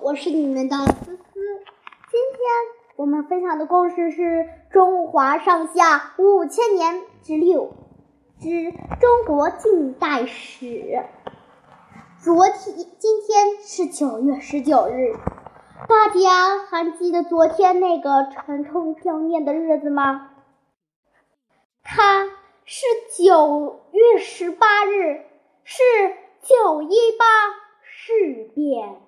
我是你们的思思。今天我们分享的故事是《中华上下五千年之六之中国近代史》。昨天，今天是九月十九日，大家还记得昨天那个沉重悼念的日子吗？它是九月十八日，是九一八事变。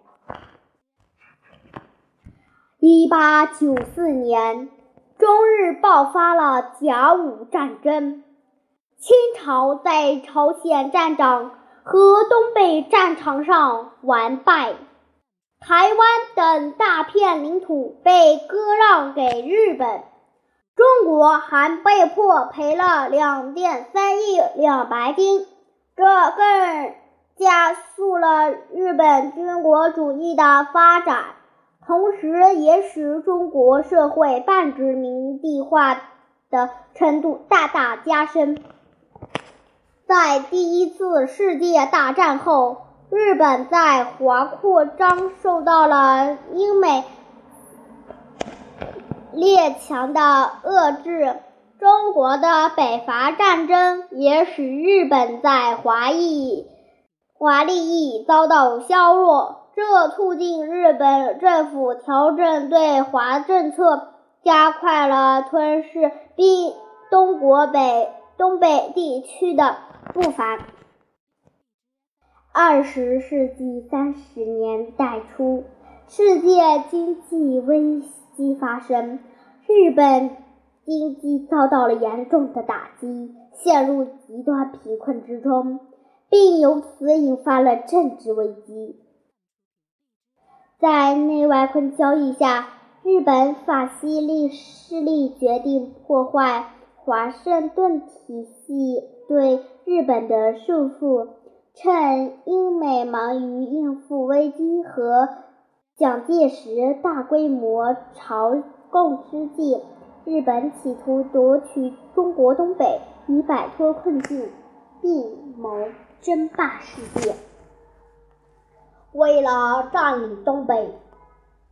一八九四年，中日爆发了甲午战争，清朝在朝鲜战场和东北战场上完败，台湾等大片领土被割让给日本，中国还被迫赔了两点三亿两白金，这更加速了日本军国主义的发展。同时，也使中国社会半殖民地化的程度大大加深。在第一次世界大战后，日本在华扩张受到了英美列强的遏制。中国的北伐战争也使日本在华裔华利益遭到削弱。这促进日本政府调整对华政策，加快了吞噬并东国北东北地区的步伐。二十世纪三十年代初，世界经济危机发生，日本经济遭到了严重的打击，陷入极端贫困之中，并由此引发了政治危机。在内外困交易下，日本法西利势力决定破坏华盛顿体系对日本的束缚。趁英美忙于应付危机和蒋介石大规模朝贡之际，日本企图夺取中国东北，以摆脱困境，并谋争霸世界。为了占领东北，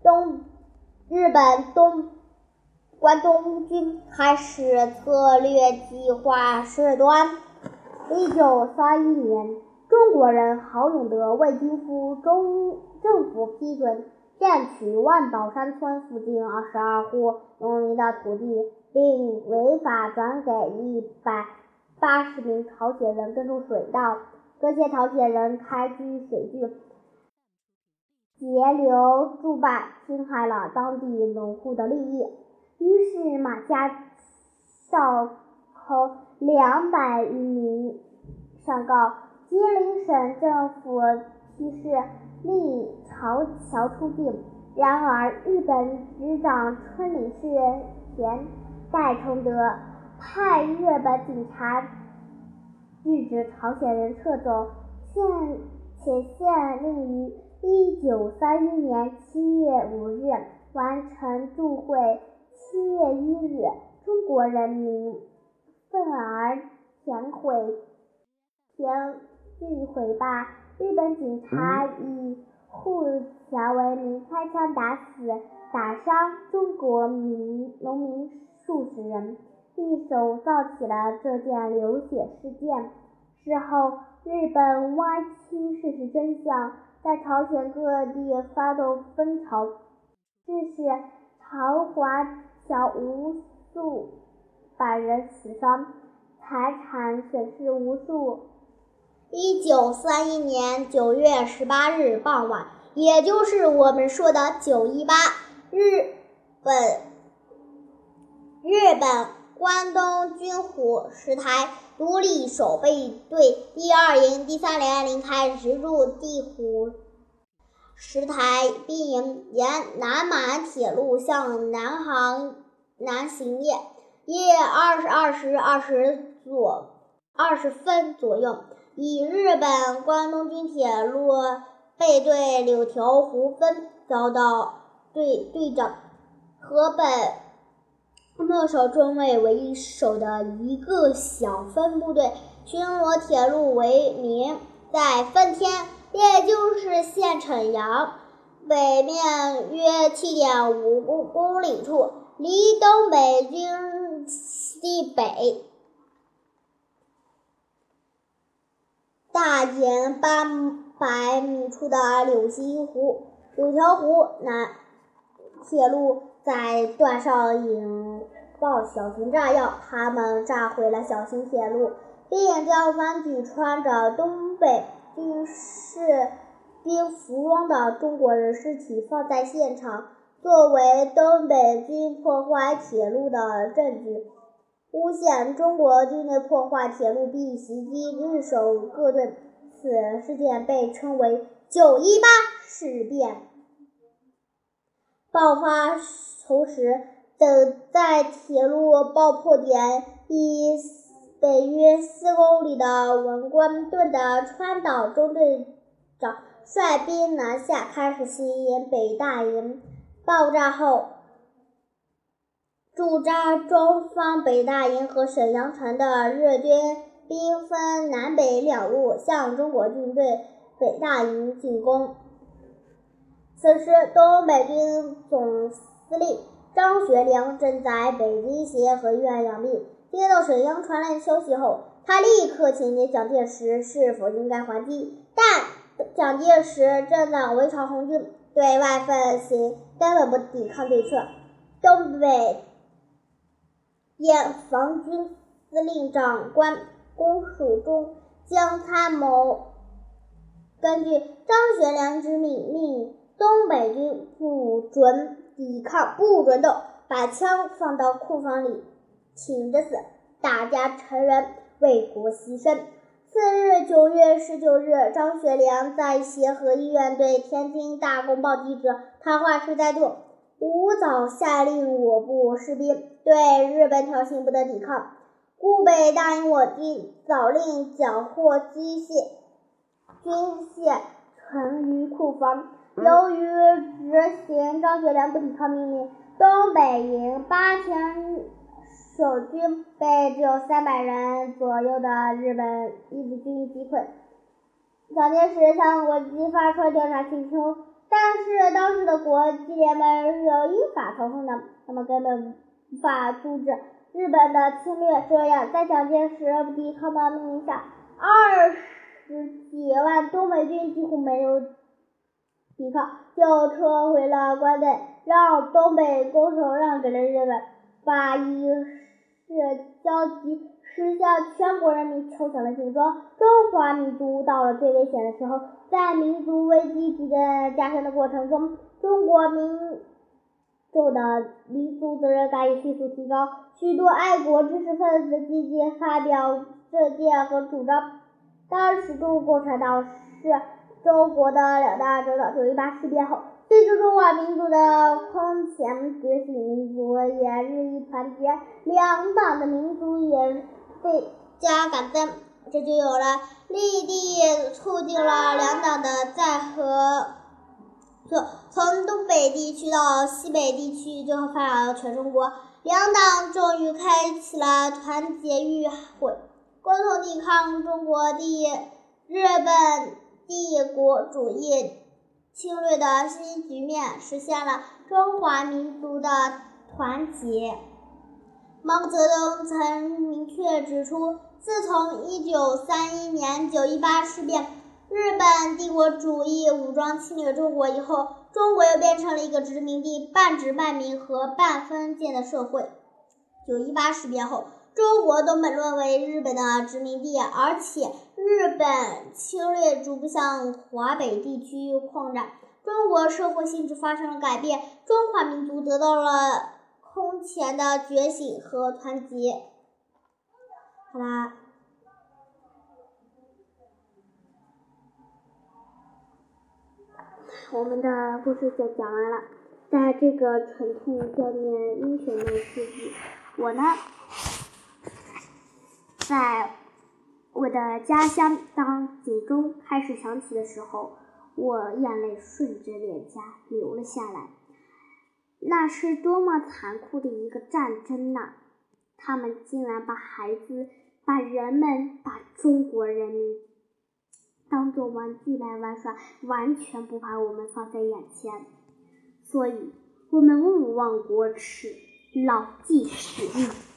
东日本东关东军开始策略计划事端。一九三一年，中国人郝永德未经府中政府批准，占取万岛山村附近二十二户农民的土地，并违法转给一百八十名朝鲜人耕种水稻。这些朝鲜人开居水郡。截留驻办，侵害了当地农户的利益。于是马家哨口两百余名上告，吉林省政府批示令朝桥出境。然而，日本执掌春里市田代崇德派日本警察制止朝鲜人撤走，限且限令于。一九三一年七月五日完成驻会。七月一日，中国人民愤而填毁填具毁坝，日本警察以护桥为名开枪打死、打伤中国民农民数十人，一手造起了这件流血事件。事后，日本挖清事实真相。在朝鲜各地发动风潮，致使朝华侨无数百人死伤，财产损失无数。一九三一年九月十八日傍晚，也就是我们说的九一八，日本日本关东军虎石台独立守备队第二营第三连连开直入地虎石台兵营，沿南满铁路向南航南行夜。夜二十二时二十左二十分左右，以日本关东军铁路备队柳条湖分遭到队队长河本。末守中尉为首的一个小分部队，巡逻铁路为名，在奉天，也就是县城阳北面约七点五公公里处，离东北军地北大减八百米处的柳溪湖、柳条湖南铁路在段上引爆小型炸药，他们炸毁了小型铁路，并将反举穿着东北军士兵服装的中国人尸体放在现场，作为东北军破坏铁路的证据，诬陷中国军队破坏铁路并袭击日守各队。此事件被称为“九一八事变”。爆发同时，等在铁路爆破点以北约四公里的文官顿的川岛中队长率兵南下，开始吸引北大营。爆炸后，驻扎中方北大营和沈阳城的日军兵分南北两路向中国军队北大营进攻。此时，东北军总司令张学良正在北京协和医院养病。接到沈阳传来的消息后，他立刻请教蒋介石是否应该还击。但蒋介石正在围剿红军，对外奉行根本不抵抗对策。东北边防军司令长官龚树忠将参谋根据张学良之命令。东北军不准抵抗，不准动，把枪放到库房里，挺着死。大家成人为国牺牲。次日，九月十九日，张学良在协和医院对天津大公报记者谈话时再度：吾早下令我部士兵对日本挑衅不得抵抗，故北大营我军早令缴获机械、军械存于库房。由于执行张学良不抵抗命令，东北营八千守军被只有三百人左右的日本义军击溃。蒋介石向国际发出调查请求，但是当时的国际联盟是由英法操控的，他们根本无法阻止日本的侵略。这样，在蒋介石不抵抗的命令下，二十几万东北军几乎没有。抵抗就撤回了关内，让东北攻守让给了日本，把一是交集驶向全国人民敲响了警钟。中华民族到了最危险的时候，在民族危机逐渐加深的过程中，中国民众的民族责任感也迅速提高，许多爱国知识分子积极发表政见和主张。当时，中国共产党是。中国的两大政党九一八事变后，随着中华民族的空前觉醒，民族也日益团结，两党的民族也倍加感增，这就有了立地促进了两党的再合作。从东北地区到西北地区，最后发展到全中国，两党终于开启了团结与会，共同抵抗中国的日本。帝国主义侵略的新局面实现了中华民族的团结。毛泽东曾明确指出，自从1931年九一八事变，日本帝国主义武装侵略中国以后，中国又变成了一个殖民地、半殖半民和半封建的社会。九一八事变后，中国东北沦为日本的殖民地，而且日本侵略逐步向华北地区扩展，中国社会性质发生了改变，中华民族得到了空前的觉醒和团结。好啦，我们的故事就讲完了。在这个沉痛悼念英雄的日子，我呢？在我的家乡，当警钟开始响起的时候，我眼泪顺着脸颊流了下来。那是多么残酷的一个战争呐！他们竟然把孩子、把人们、把中国人民当做玩具来玩耍，完全不把我们放在眼前。所以，我们勿忘国耻，牢记使命。